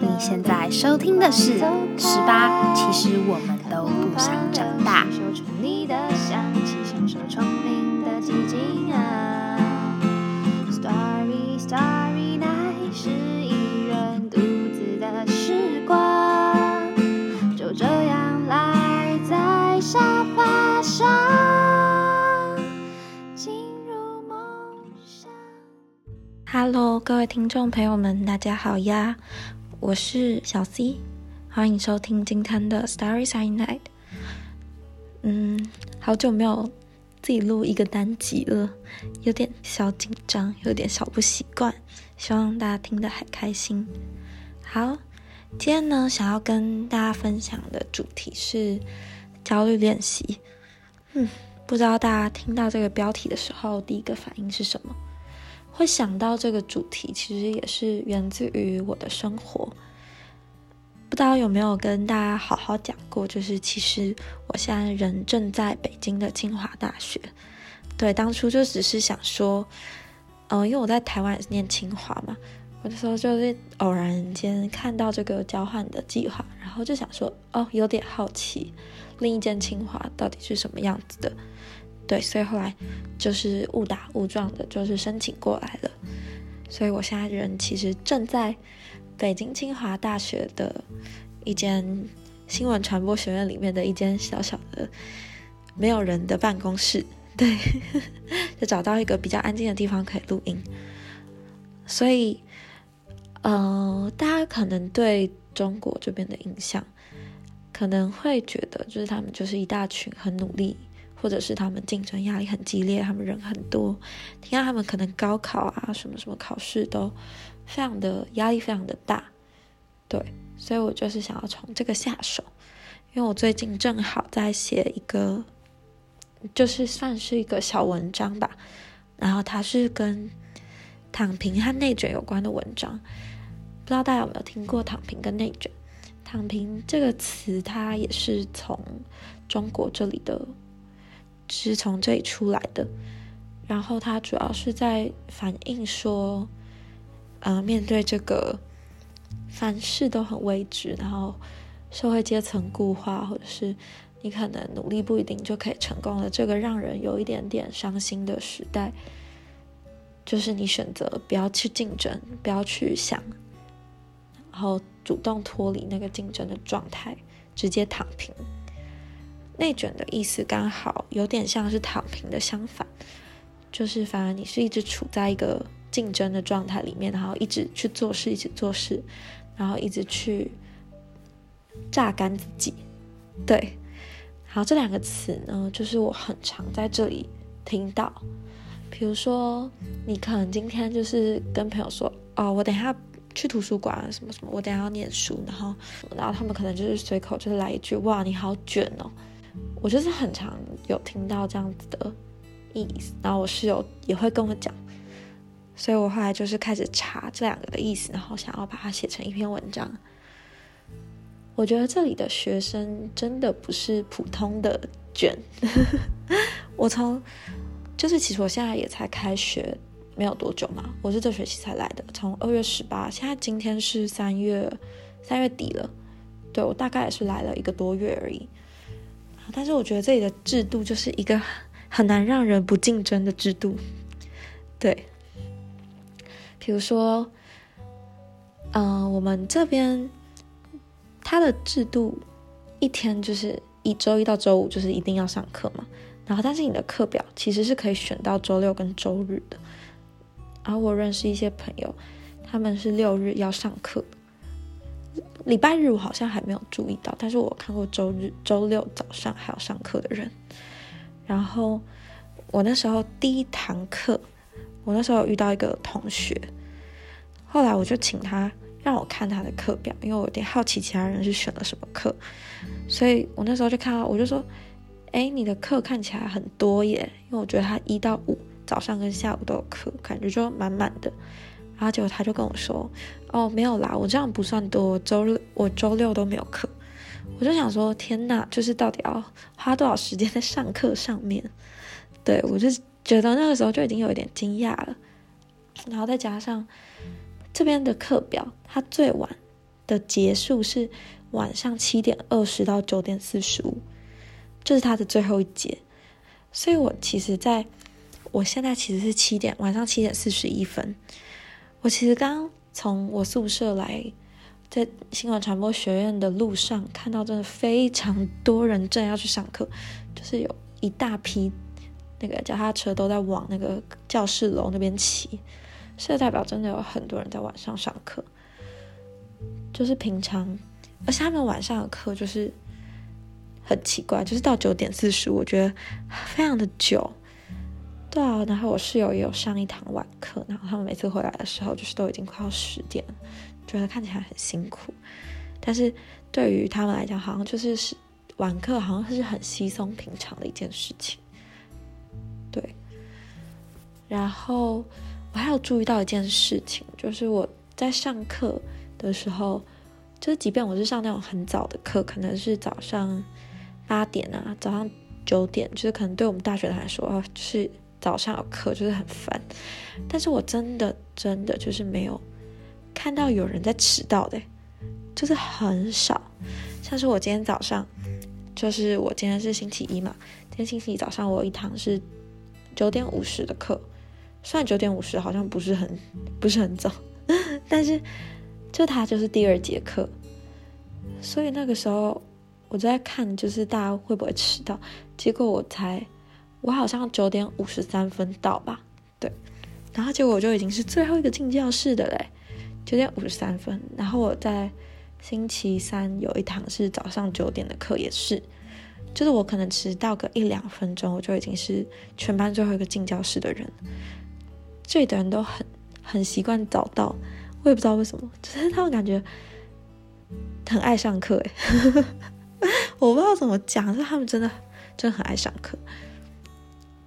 你现在收听的是十八，其实我们都不想长大。Hello，各位听众朋友们，大家好呀，我是小 C，欢迎收听今天的 Starry Side Night。嗯，好久没有自己录一个单集了，有点小紧张，有点小不习惯，希望大家听得还开心。好，今天呢，想要跟大家分享的主题是焦虑练习。嗯，不知道大家听到这个标题的时候，第一个反应是什么？会想到这个主题，其实也是源自于我的生活。不知道有没有跟大家好好讲过，就是其实我现在人正在北京的清华大学。对，当初就只是想说，嗯、因为我在台湾也是念清华嘛，我那时候就是偶然间看到这个交换的计划，然后就想说，哦，有点好奇另一间清华到底是什么样子的。对，所以后来就是误打误撞的，就是申请过来了。所以我现在人其实正在北京清华大学的一间新闻传播学院里面的一间小小的没有人的办公室，对，就找到一个比较安静的地方可以录音。所以，呃，大家可能对中国这边的印象，可能会觉得就是他们就是一大群很努力。或者是他们竞争压力很激烈，他们人很多，听到他们可能高考啊什么什么考试都非常的压力非常的大，对，所以我就是想要从这个下手，因为我最近正好在写一个，就是算是一个小文章吧，然后它是跟躺平和内卷有关的文章，不知道大家有没有听过躺平跟内卷？躺平这个词它也是从中国这里的。是从这里出来的，然后它主要是在反映说，呃，面对这个凡事都很未知，然后社会阶层固化，或者是你可能努力不一定就可以成功的这个让人有一点点伤心的时代，就是你选择不要去竞争，不要去想，然后主动脱离那个竞争的状态，直接躺平。内卷的意思刚好有点像是躺平的相反，就是反而你是一直处在一个竞争的状态里面，然后一直去做事，一直做事，然后一直去榨干自己。对，好，这两个词呢，就是我很常在这里听到。比如说，你可能今天就是跟朋友说，哦，我等下去图书馆什么什么，我等下要念书，然后，然后他们可能就是随口就是来一句，哇，你好卷哦。我就是很常有听到这样子的意思，然后我室友也会跟我讲，所以我后来就是开始查这两个的意思，然后想要把它写成一篇文章。我觉得这里的学生真的不是普通的卷，我从就是其实我现在也才开学没有多久嘛，我是这学期才来的，从二月十八，现在今天是三月三月底了，对我大概也是来了一个多月而已。但是我觉得这里的制度就是一个很难让人不竞争的制度，对。比如说，嗯、我们这边它的制度一天就是一周一到周五就是一定要上课嘛，然后但是你的课表其实是可以选到周六跟周日的。然后我认识一些朋友，他们是六日要上课。礼拜日我好像还没有注意到，但是我看过周日、周六早上还要上课的人。然后我那时候第一堂课，我那时候遇到一个同学，后来我就请他让我看他的课表，因为我有点好奇其他人是选了什么课，所以我那时候就看到，我就说：“哎，你的课看起来很多耶！”因为我觉得他一到五早上跟下午都有课，感觉就满满的。然后结果他就跟我说：“哦，没有啦，我这样不算多，周六我周六都没有课。”我就想说：“天哪，就是到底要花多少时间在上课上面？”对我就觉得那个时候就已经有一点惊讶了。然后再加上这边的课表，它最晚的结束是晚上七点二十到九点四十五，这是它的最后一节。所以我其实在我现在其实是七点晚上七点四十一分，我其实刚从我宿舍来。在新闻传播学院的路上，看到真的非常多人正要去上课，就是有一大批那个脚踏车都在往那个教室楼那边骑，这代表真的有很多人在晚上上课。就是平常，而且他们晚上的课就是很奇怪，就是到九点四十，我觉得非常的久。对啊，然后我室友也有上一堂晚课，然后他们每次回来的时候，就是都已经快要十点了。觉得看起来很辛苦，但是对于他们来讲，好像就是是晚课，好像是很稀松平常的一件事情。对。然后我还有注意到一件事情，就是我在上课的时候，就是即便我是上那种很早的课，可能是早上八点啊，早上九点，就是可能对我们大学来说啊，是早上有课，就是很烦。但是我真的真的就是没有。看到有人在迟到的，就是很少。像是我今天早上，就是我今天是星期一嘛，今天星期一早上我有一堂是九点五十的课，虽然九点五十好像不是很不是很早，但是就它就是第二节课，所以那个时候我就在看，就是大家会不会迟到。结果我才我好像九点五十三分到吧，对，然后结果我就已经是最后一个进教室的嘞。九点五十三分，然后我在星期三有一堂是早上九点的课，也是，就是我可能迟到个一两分钟，我就已经是全班最后一个进教室的人。这里的人都很很习惯早到，我也不知道为什么，就是他们感觉很爱上课哎，我不知道怎么讲，是他们真的真的很爱上课。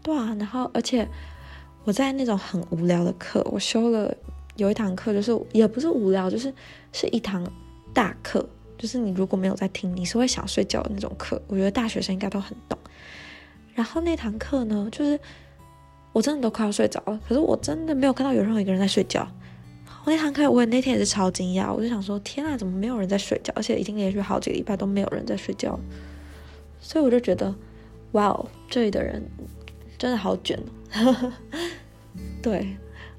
对啊，然后而且我在那种很无聊的课，我修了。有一堂课就是也不是无聊，就是是一堂大课，就是你如果没有在听，你是会想睡觉的那种课。我觉得大学生应该都很懂。然后那堂课呢，就是我真的都快要睡着了，可是我真的没有看到有任何一个人在睡觉。我那堂课我也那天也是超惊讶，我就想说天啊，怎么没有人在睡觉？而且已经连续好几个礼拜都没有人在睡觉。所以我就觉得，哇哦，这里的人真的好卷。对。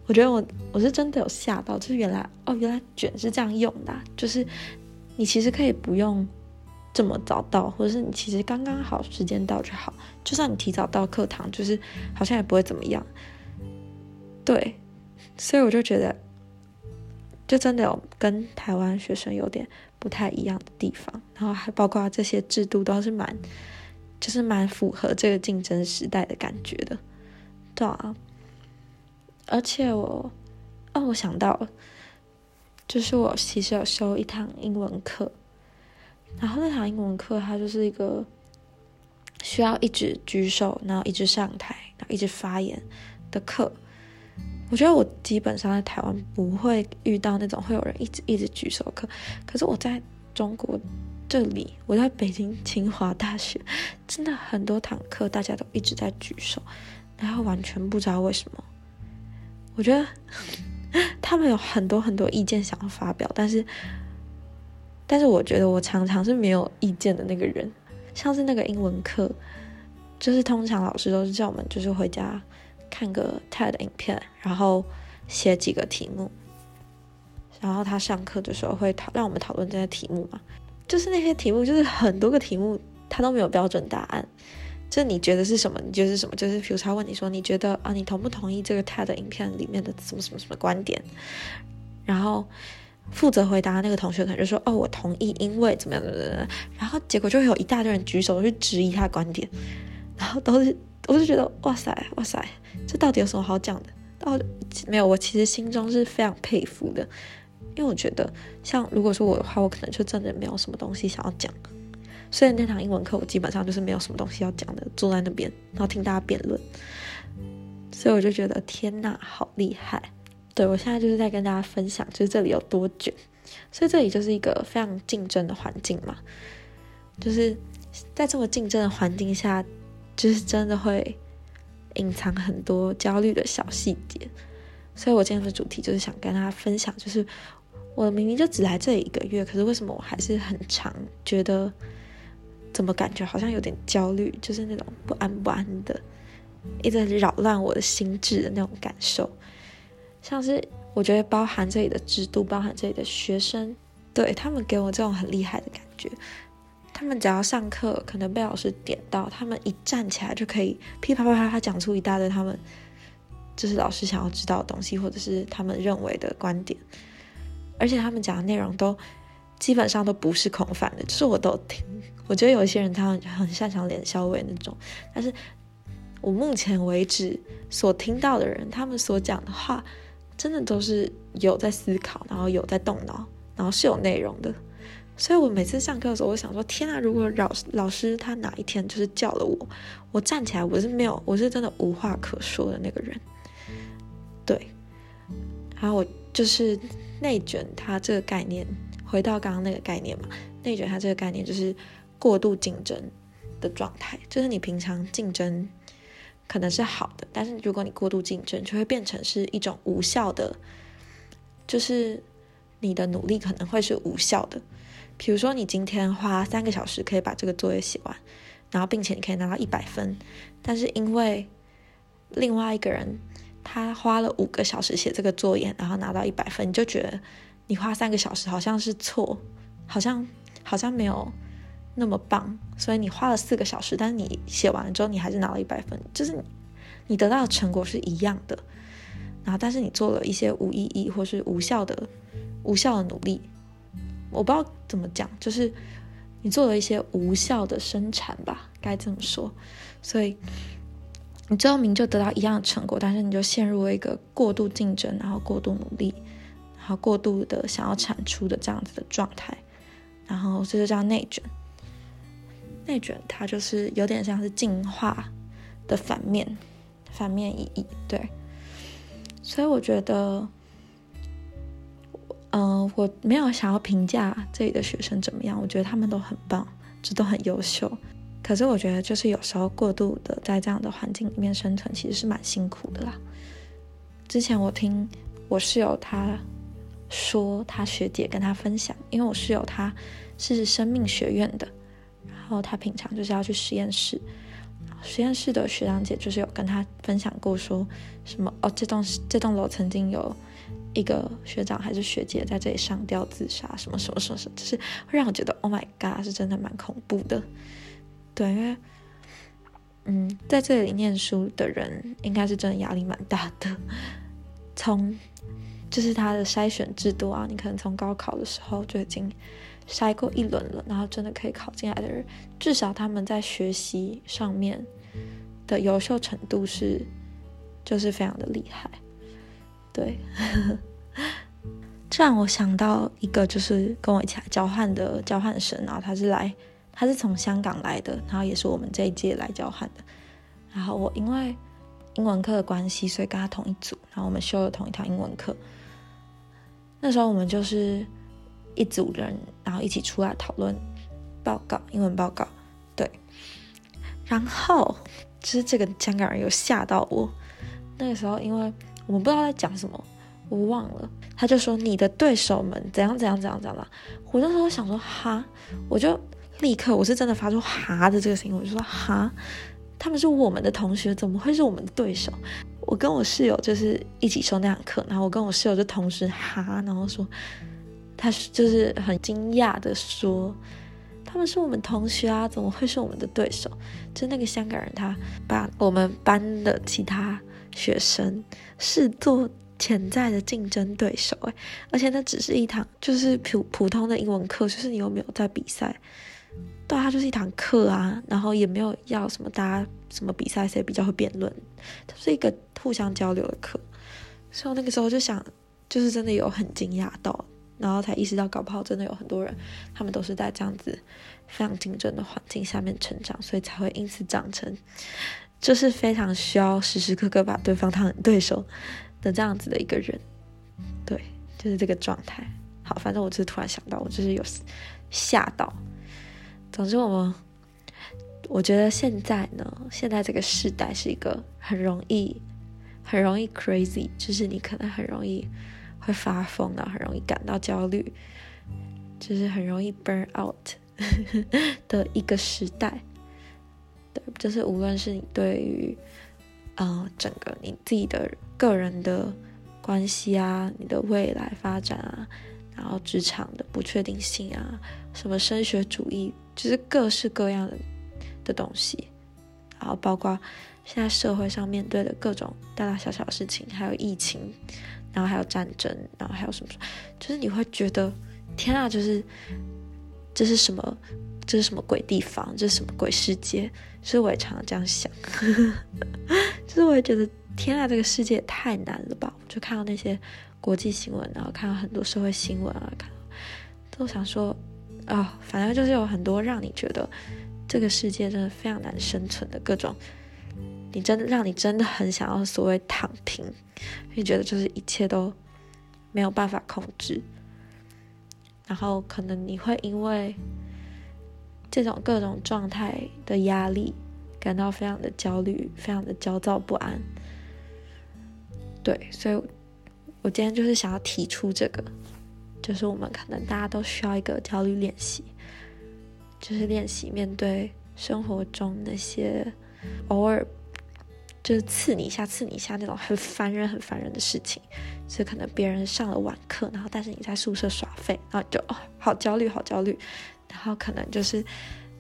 我觉得我我是真的有吓到，就是原来哦，原来卷是这样用的，就是你其实可以不用这么早到，或者是你其实刚刚好时间到就好，就算你提早到课堂，就是好像也不会怎么样。对，所以我就觉得，就真的有跟台湾学生有点不太一样的地方，然后还包括这些制度都是蛮，就是蛮符合这个竞争时代的感觉的，对啊。而且我，哦，我想到，就是我其实有修一堂英文课，然后那堂英文课它就是一个需要一直举手，然后一直上台，然后一直发言的课。我觉得我基本上在台湾不会遇到那种会有人一直一直举手课，可是我在中国这里，我在北京清华大学，真的很多堂课大家都一直在举手，然后完全不知道为什么。我觉得他们有很多很多意见想要发表，但是，但是我觉得我常常是没有意见的那个人。像是那个英文课，就是通常老师都是叫我们就是回家看个 TED 影片，然后写几个题目，然后他上课的时候会讨让我们讨论这些题目嘛。就是那些题目，就是很多个题目，他都没有标准答案。就你觉得是什么？你就是什么？就是比如他问你说，你觉得啊，你同不同意这个他的影片里面的什么什么什么观点？然后负责回答那个同学可能就说，哦，我同意，因为怎么样怎么样。然后结果就会有一大堆人举手去质疑他的观点，然后都是，我就觉得哇塞哇塞，这到底有什么好讲的？到，没有，我其实心中是非常佩服的，因为我觉得像如果说我的话，我可能就真的没有什么东西想要讲。所以那堂英文课我基本上就是没有什么东西要讲的，坐在那边然后听大家辩论。所以我就觉得天呐，好厉害！对我现在就是在跟大家分享，就是这里有多卷。所以这里就是一个非常竞争的环境嘛，就是在这么竞争的环境下，就是真的会隐藏很多焦虑的小细节。所以我今天的主题就是想跟大家分享，就是我明明就只来这一个月，可是为什么我还是很长觉得，怎么感觉好像有点焦虑，就是那种不安不安的，一直扰乱我的心智的那种感受，像是我觉得包含这里的制度，包含这里的学生，对他们给我这种很厉害的感觉。他们只要上课，可能被老师点到，他们一站起来就可以噼啪啪啪啪讲出一大堆他们就是老师想要知道的东西，或者是他们认为的观点。而且他们讲的内容都基本上都不是空泛的，就是我都听。我觉得有一些人他很擅长连消尾那种，但是我目前为止所听到的人，他们所讲的话，真的都是有在思考，然后有在动脑，然后是有内容的。所以我每次上课的时候，我想说：天啊！如果老老师他哪一天就是叫了我，我站起来，我是没有，我是真的无话可说的那个人。对，然后我就是内卷，它这个概念，回到刚刚那个概念嘛，内卷它这个概念就是过度竞争的状态，就是你平常竞争可能是好的，但是如果你过度竞争，就会变成是一种无效的，就是你的努力可能会是无效的。比如说，你今天花三个小时可以把这个作业写完，然后并且你可以拿到一百分，但是因为另外一个人他花了五个小时写这个作业，然后拿到一百分，你就觉得你花三个小时好像是错，好像好像没有那么棒，所以你花了四个小时，但是你写完了之后你还是拿了一百分，就是你得到的成果是一样的，然后但是你做了一些无意义或是无效的无效的努力。我不知道怎么讲，就是你做了一些无效的生产吧，该这么说。所以你最后明就得到一样的成果，但是你就陷入了一个过度竞争，然后过度努力，然后过度的想要产出的这样子的状态，然后这就叫内卷。内卷它就是有点像是进化的反面，反面意义。对，所以我觉得。嗯，我没有想要评价这里的学生怎么样，我觉得他们都很棒，这都很优秀。可是我觉得，就是有时候过度的在这样的环境里面生存，其实是蛮辛苦的啦。之前我听我室友他说，他学姐跟他分享，因为我室友他是生命学院的，然后他平常就是要去实验室，实验室的学长姐就是有跟他分享过，说什么哦，这栋这栋楼曾经有。一个学长还是学姐在这里上吊自杀，什么什么什么什么，就是会让我觉得，Oh my God，是真的蛮恐怖的。对，因为，嗯，在这里念书的人应该是真的压力蛮大的。从就是他的筛选制度啊，你可能从高考的时候就已经筛过一轮了，然后真的可以考进来的人，至少他们在学习上面的优秀程度是，就是非常的厉害。对，这让我想到一个，就是跟我一起来交换的交换生，然后他是来，他是从香港来的，然后也是我们这一届来交换的。然后我因为英文课的关系，所以跟他同一组，然后我们修了同一堂英文课。那时候我们就是一组人，然后一起出来讨论报告，英文报告。对，然后就是这个香港人有吓到我，那个时候因为。我们不知道在讲什么，我忘了。他就说你的对手们怎样怎样怎样怎样。我那时候想说哈，我就立刻我是真的发出哈的这个声音，我就说哈，他们是我们的同学，怎么会是我们的对手？我跟我室友就是一起修那堂课，然后我跟我室友就同时哈，然后说他就是很惊讶的说，他们是我们同学啊，怎么会是我们的对手？就那个香港人，他把我们班的其他。学生视作潜在的竞争对手，诶，而且那只是一堂就是普普通的英文课，就是你有没有在比赛？对，它就是一堂课啊，然后也没有要什么大家什么比赛谁比较会辩论，它是一个互相交流的课。所以我那个时候就想，就是真的有很惊讶到，然后才意识到，搞不好真的有很多人，他们都是在这样子非常竞争的环境下面成长，所以才会因此长成。就是非常需要时时刻刻把对方当成对手的这样子的一个人，对，就是这个状态。好，反正我就是突然想到，我就是有吓到。总之，我们我觉得现在呢，现在这个时代是一个很容易很容易 crazy，就是你可能很容易会发疯啊，很容易感到焦虑，就是很容易 burn out 的一个时代。对，就是无论是你对于呃整个你自己的个人的关系啊，你的未来发展啊，然后职场的不确定性啊，什么升学主义，就是各式各样的的东西，然后包括。现在社会上面对的各种大大小小的事情，还有疫情，然后还有战争，然后还有什么，就是你会觉得天啊，就是这是什么，这是什么鬼地方，这是什么鬼世界？所以我也常常这样想，就是我也觉得天啊，这个世界太难了吧？我就看到那些国际新闻，然后看到很多社会新闻啊，看都想说啊，反正就是有很多让你觉得这个世界真的非常难生存的各种。你真的让你真的很想要所谓躺平，你觉得就是一切都没有办法控制，然后可能你会因为这种各种状态的压力感到非常的焦虑，非常的焦躁不安。对，所以我今天就是想要提出这个，就是我们可能大家都需要一个焦虑练习，就是练习面对生活中那些偶尔。就是刺你一下，刺你一下那种很烦人、很烦人的事情，所以可能别人上了晚课，然后但是你在宿舍耍废，然后就哦好焦虑、好焦虑。然后可能就是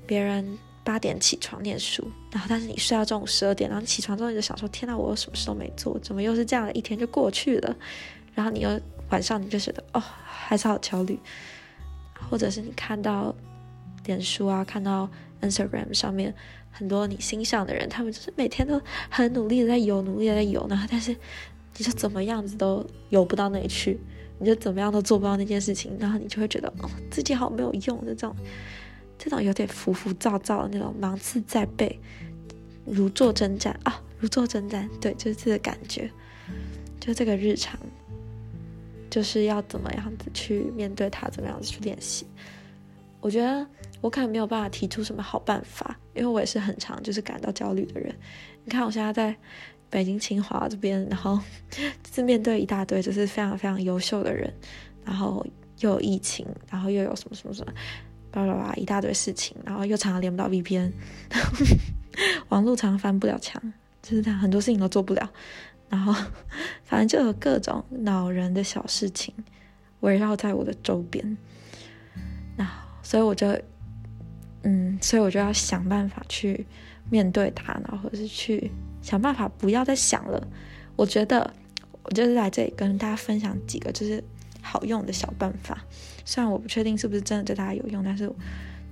别人八点起床念书，然后但是你睡到中午十二点，然后起床之后你就想说：天哪，我什么事都没做，怎么又是这样的一天就过去了？然后你又晚上你就觉得哦还是好焦虑，或者是你看到脸书啊，看到 Instagram 上面。很多你心上的人，他们就是每天都很努力的在游，努力的在游，然后但是你就怎么样子都游不到那里去，你就怎么样都做不到那件事情，然后你就会觉得哦自己好没有用的这种，这种有点浮浮躁躁的那种芒刺在背，如坐针毡啊，如坐针毡，对，就是这个感觉，就这个日常，就是要怎么样子去面对它，怎么样子去练习，我觉得。我可能没有办法提出什么好办法，因为我也是很常就是感到焦虑的人。你看我现在在北京清华这边，然后是面对一大堆就是非常非常优秀的人，然后又有疫情，然后又有什么什么什么，巴拉巴拉一大堆事情，然后又常常连不到 VPN，网络常常翻不了墙，就是这样，很多事情都做不了。然后反正就有各种恼人的小事情围绕在我的周边，那所以我就。嗯，所以我就要想办法去面对它，然后是去想办法不要再想了。我觉得我就是来这里跟大家分享几个就是好用的小办法，虽然我不确定是不是真的对大家有用，但是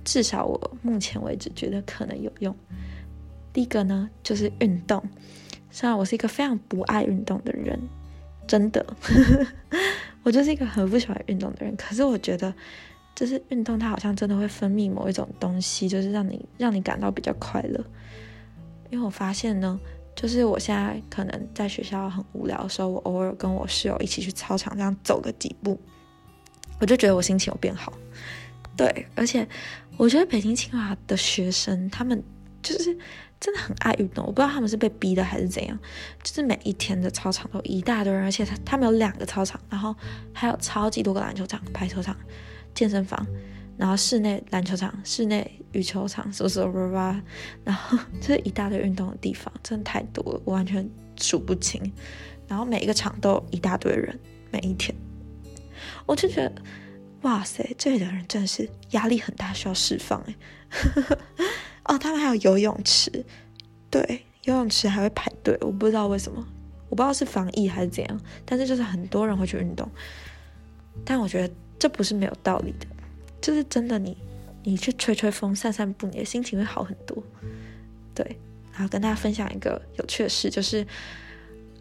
至少我目前为止觉得可能有用。第一个呢就是运动，虽然我是一个非常不爱运动的人，真的，我就是一个很不喜欢运动的人，可是我觉得。就是运动，它好像真的会分泌某一种东西，就是让你让你感到比较快乐。因为我发现呢，就是我现在可能在学校很无聊的时候，我偶尔跟我室友一起去操场这样走个几步，我就觉得我心情有变好。对，而且我觉得北京清华的学生他们就是真的很爱运动，我不知道他们是被逼的还是怎样，就是每一天的操场都一大堆人，而且他他们有两个操场，然后还有超级多个篮球场、排球场。健身房，然后室内篮球场、室内羽球场，什么什么吧，然后就是一大堆运动的地方，真的太多了，我完全数不清。然后每一个场都有一大堆人，每一天，我就觉得，哇塞，这里的人真的是压力很大，需要释放哎。哦，他们还有游泳池，对，游泳池还会排队，我不知道为什么，我不知道是防疫还是怎样，但是就是很多人会去运动，但我觉得。这不是没有道理的，就是真的。你你去吹吹风、散散步，你的心情会好很多。对，然后跟大家分享一个有趣的事，就是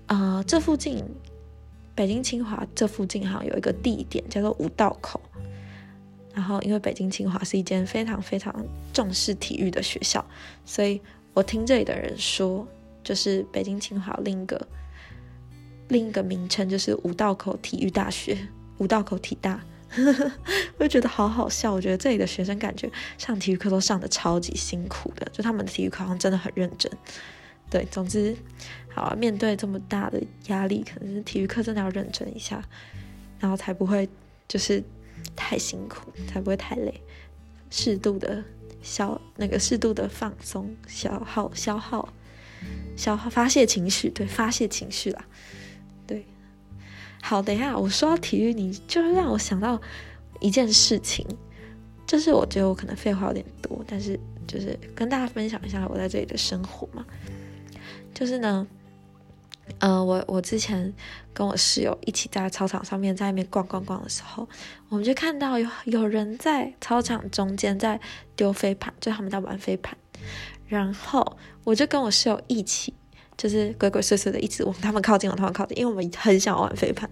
呃，这附近北京清华这附近好像有一个地点叫做五道口。然后因为北京清华是一间非常非常重视体育的学校，所以我听这里的人说，就是北京清华另一个另一个名称就是五道口体育大学，五道口体大。我就觉得好好笑。我觉得这里的学生感觉上体育课都上的超级辛苦的，就他们的体育课好像真的很认真。对，总之，好啊，面对这么大的压力，可能是体育课真的要认真一下，然后才不会就是太辛苦，才不会太累，适度的消那个适度的放松、消耗、消耗、消耗、发泄情绪，对，发泄情绪啦，对。好，等一下，我说到体育，你就让我想到一件事情，就是我觉得我可能废话有点多，但是就是跟大家分享一下我在这里的生活嘛。就是呢，呃，我我之前跟我室友一起在操场上面在那边逛逛逛的时候，我们就看到有有人在操场中间在丢飞盘，就他们在玩飞盘，然后我就跟我室友一起。就是鬼鬼祟祟的，一直往他们靠近，往他们靠近，因为我们很想玩飞盘。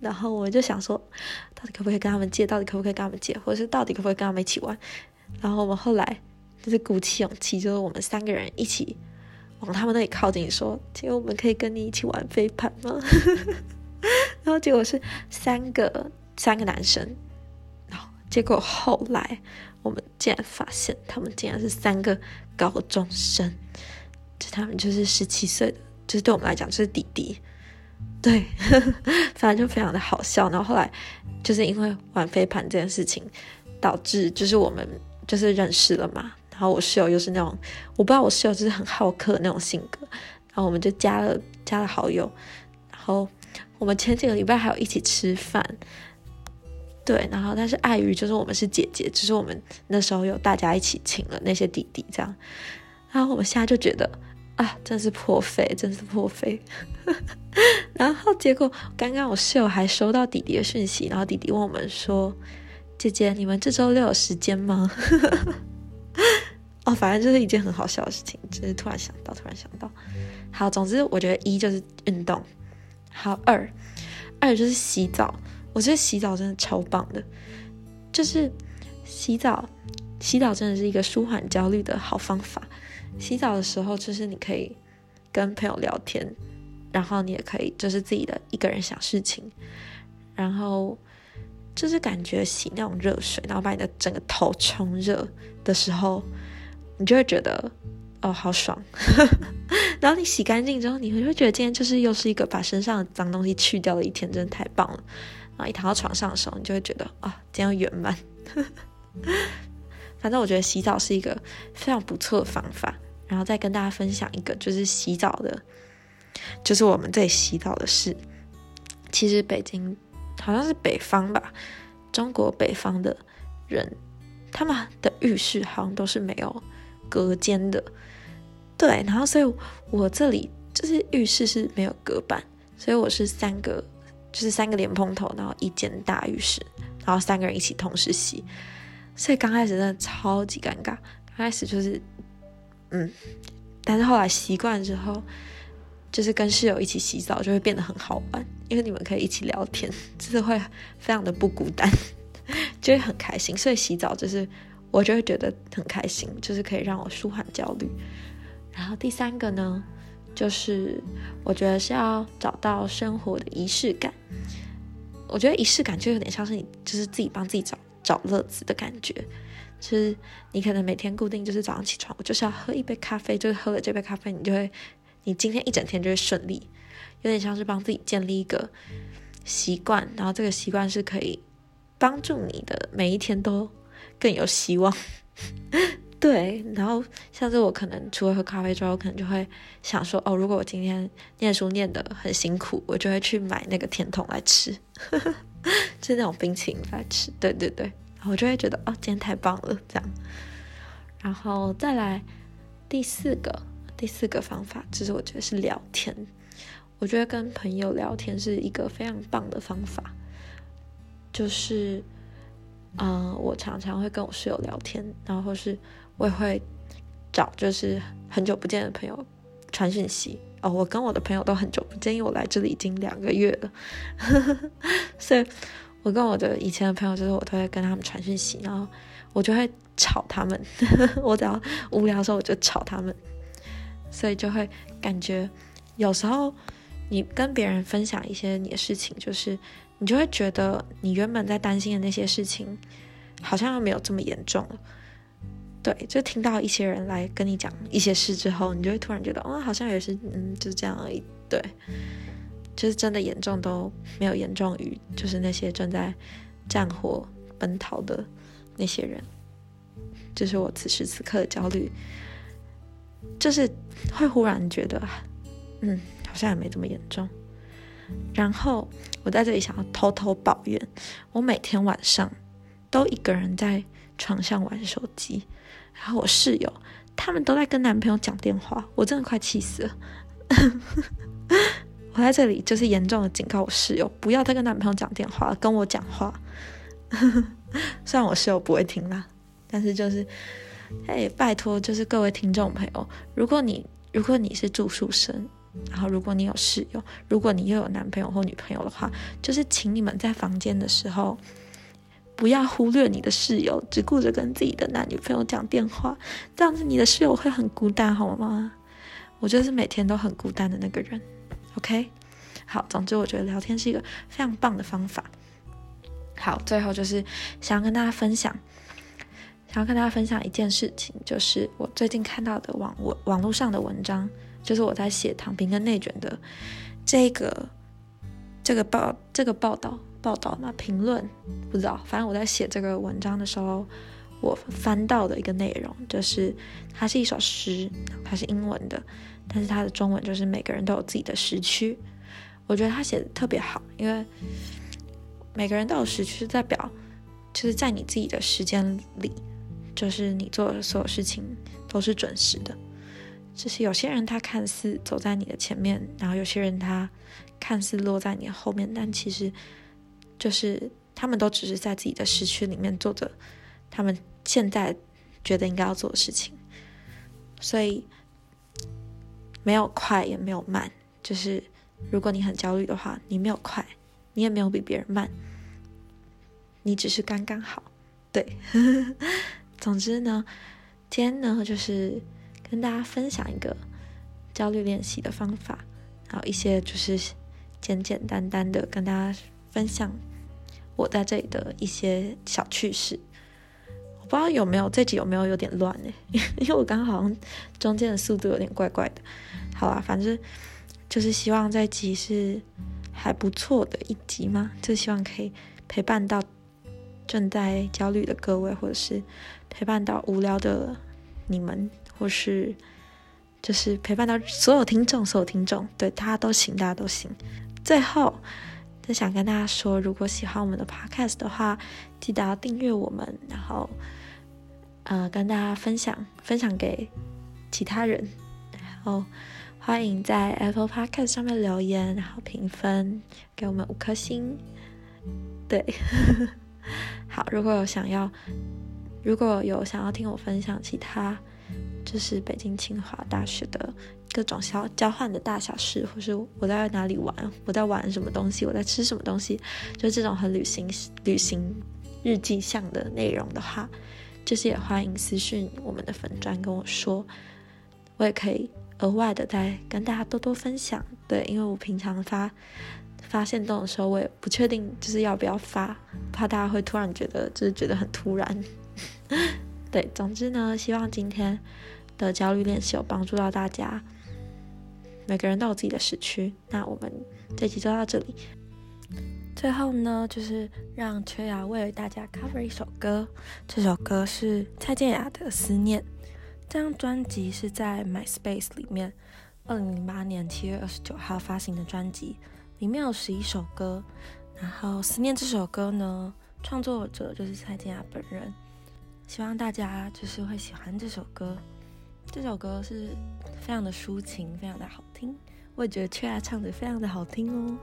然后我就想说，到底可不可以跟他们借？到底可不可以跟他们借？或者是到底可不可以跟他们一起玩？然后我们后来就是鼓起勇气，就是我们三个人一起往他们那里靠近，说：“请问我们可以跟你一起玩飞盘吗？” 然后结果是三个三个男生。然后结果后来我们竟然发现，他们竟然是三个高中生。就他们就是十七岁的，就是对我们来讲就是弟弟，对，反正就非常的好笑。然后后来就是因为玩飞盘这件事情，导致就是我们就是认识了嘛。然后我室友又是那种，我不知道我室友就是很好客那种性格，然后我们就加了加了好友。然后我们前几个礼拜还有一起吃饭，对。然后但是碍于就是我们是姐姐，只是我们那时候有大家一起请了那些弟弟这样。然后我们现在就觉得啊，真是破费，真是破费。然后结果刚刚我室友还收到弟弟的讯息，然后弟弟问我们说：“姐姐，你们这周六有时间吗？” 哦，反正就是一件很好笑的事情，就是突然想到，突然想到。好，总之我觉得一就是运动，好二二就是洗澡。我觉得洗澡真的超棒的，就是洗澡，洗澡真的是一个舒缓焦虑的好方法。洗澡的时候，就是你可以跟朋友聊天，然后你也可以就是自己的一个人想事情，然后就是感觉洗那种热水，然后把你的整个头冲热的时候，你就会觉得哦好爽。然后你洗干净之后，你会觉得今天就是又是一个把身上的脏东西去掉的一天，真的太棒了。然后一躺到床上的时候，你就会觉得啊，今天圆满。反正我觉得洗澡是一个非常不错的方法。然后再跟大家分享一个，就是洗澡的，就是我们这里洗澡的事。其实北京好像是北方吧，中国北方的人，他们的浴室好像都是没有隔间的。对，然后所以我这里就是浴室是没有隔板，所以我是三个，就是三个莲蓬头，然后一间大浴室，然后三个人一起同时洗。所以刚开始真的超级尴尬，刚开始就是。嗯，但是后来习惯之后，就是跟室友一起洗澡就会变得很好玩，因为你们可以一起聊天，就是会非常的不孤单，就会很开心。所以洗澡就是我就会觉得很开心，就是可以让我舒缓焦虑。然后第三个呢，就是我觉得是要找到生活的仪式感。我觉得仪式感就有点像是你就是自己帮自己找找乐子的感觉。就是，你可能每天固定就是早上起床，我就是要喝一杯咖啡，就是喝了这杯咖啡，你就会，你今天一整天就会顺利，有点像是帮自己建立一个习惯，然后这个习惯是可以帮助你的每一天都更有希望。对，然后像是我可能除了喝咖啡之后，可能就会想说，哦，如果我今天念书念得很辛苦，我就会去买那个甜筒来吃，就是那种冰淇淋来吃。对对对。我就会觉得哦，今天太棒了，这样。然后再来第四个，第四个方法，其实我觉得是聊天。我觉得跟朋友聊天是一个非常棒的方法。就是，嗯，我常常会跟我室友聊天，然后是我也会找就是很久不见的朋友传讯息。哦，我跟我的朋友都很久不见，因为我来这里已经两个月了，所以。我跟我的以前的朋友，就是我都会跟他们传讯息，然后我就会吵他们。我只要无聊的时候，我就吵他们，所以就会感觉有时候你跟别人分享一些你的事情，就是你就会觉得你原本在担心的那些事情，好像又没有这么严重了。对，就听到一些人来跟你讲一些事之后，你就会突然觉得，哦，好像也是，嗯，就是这样而已。对，就是真的严重都没有严重于，就是那些正在战火奔逃的那些人。这是我此时此刻的焦虑，就是会忽然觉得，嗯，好像也没这么严重。然后我在这里想要偷偷抱怨，我每天晚上都一个人在床上玩手机，然后我室友他们都在跟男朋友讲电话，我真的快气死了。我在这里就是严重的警告我室友，不要再跟男朋友讲电话，跟我讲话。虽然我室友不会听啦。但是就是，哎，拜托，就是各位听众朋友，如果你如果你是住宿生，然后如果你有室友，如果你又有男朋友或女朋友的话，就是请你们在房间的时候，不要忽略你的室友，只顾着跟自己的男女朋友讲电话，这样子你的室友会很孤单，好吗？我就是每天都很孤单的那个人。OK，好，总之我觉得聊天是一个非常棒的方法。好，最后就是想要跟大家分享。想要跟大家分享一件事情，就是我最近看到的网网网络上的文章，就是我在写躺平跟内卷的这个这个报这个报道报道嘛评论不知道，反正我在写这个文章的时候，我翻到的一个内容，就是它是一首诗，它是英文的，但是它的中文就是每个人都有自己的时区。我觉得他写的特别好，因为每个人都有时区，代表就是在你自己的时间里。就是你做的所有事情都是准时的，就是有些人他看似走在你的前面，然后有些人他看似落在你后面，但其实就是他们都只是在自己的时区里面做着他们现在觉得应该要做的事情，所以没有快也没有慢，就是如果你很焦虑的话，你没有快，你也没有比别人慢，你只是刚刚好，对。总之呢，今天呢就是跟大家分享一个焦虑练习的方法，然后一些就是简简单单的跟大家分享我在这里的一些小趣事。我不知道有没有这集有没有有点乱呢？因为我刚好像中间的速度有点怪怪的。好啦，反正就是希望这集是还不错的一集嘛，就希望可以陪伴到正在焦虑的各位，或者是。陪伴到无聊的你们，或是就是陪伴到所有听众，所有听众，对大家都行，大家都行。最后，就想跟大家说，如果喜欢我们的 podcast 的话，记得要订阅我们，然后呃跟大家分享，分享给其他人，然后欢迎在 Apple Podcast 上面留言，然后评分给我们五颗星。对，好，如果有想要。如果有想要听我分享其他，就是北京清华大学的各种交交换的大小事，或是我在哪里玩，我在玩什么东西，我在吃什么东西，就这种很旅行旅行日记向的内容的话，就是也欢迎私信我们的粉砖跟我说，我也可以额外的再跟大家多多分享。对，因为我平常发发现动的时候，我也不确定就是要不要发，怕大家会突然觉得就是觉得很突然。对，总之呢，希望今天的焦虑练习有帮助到大家。每个人都有自己的时区，那我们这期就到这里。最后呢，就是让缺牙为大家 cover 一首歌，这首歌是蔡健雅的《思念》。这张专辑是在 MySpace 里面，二零零八年七月二十九号发行的专辑，里面有十一首歌。然后《思念》这首歌呢，创作者就是蔡健雅本人。希望大家就是会喜欢这首歌，这首歌是非常的抒情，非常的好听。我也觉得雀雅唱的非常的好听哦。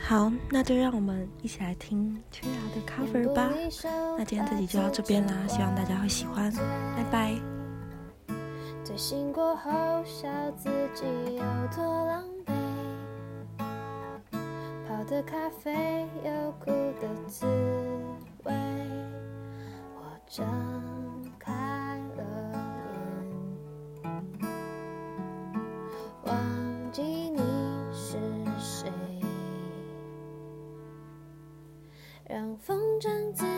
好，那就让我们一起来听雀雅的 cover 吧。那今天这集就到这边啦，希望大家会喜欢，拜拜。醒过后，笑自己有多狼狈，的咖啡有苦的滋味。我睁开了眼，忘记你是谁，让风筝自。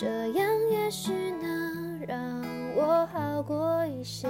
这样也许能让我好过一些。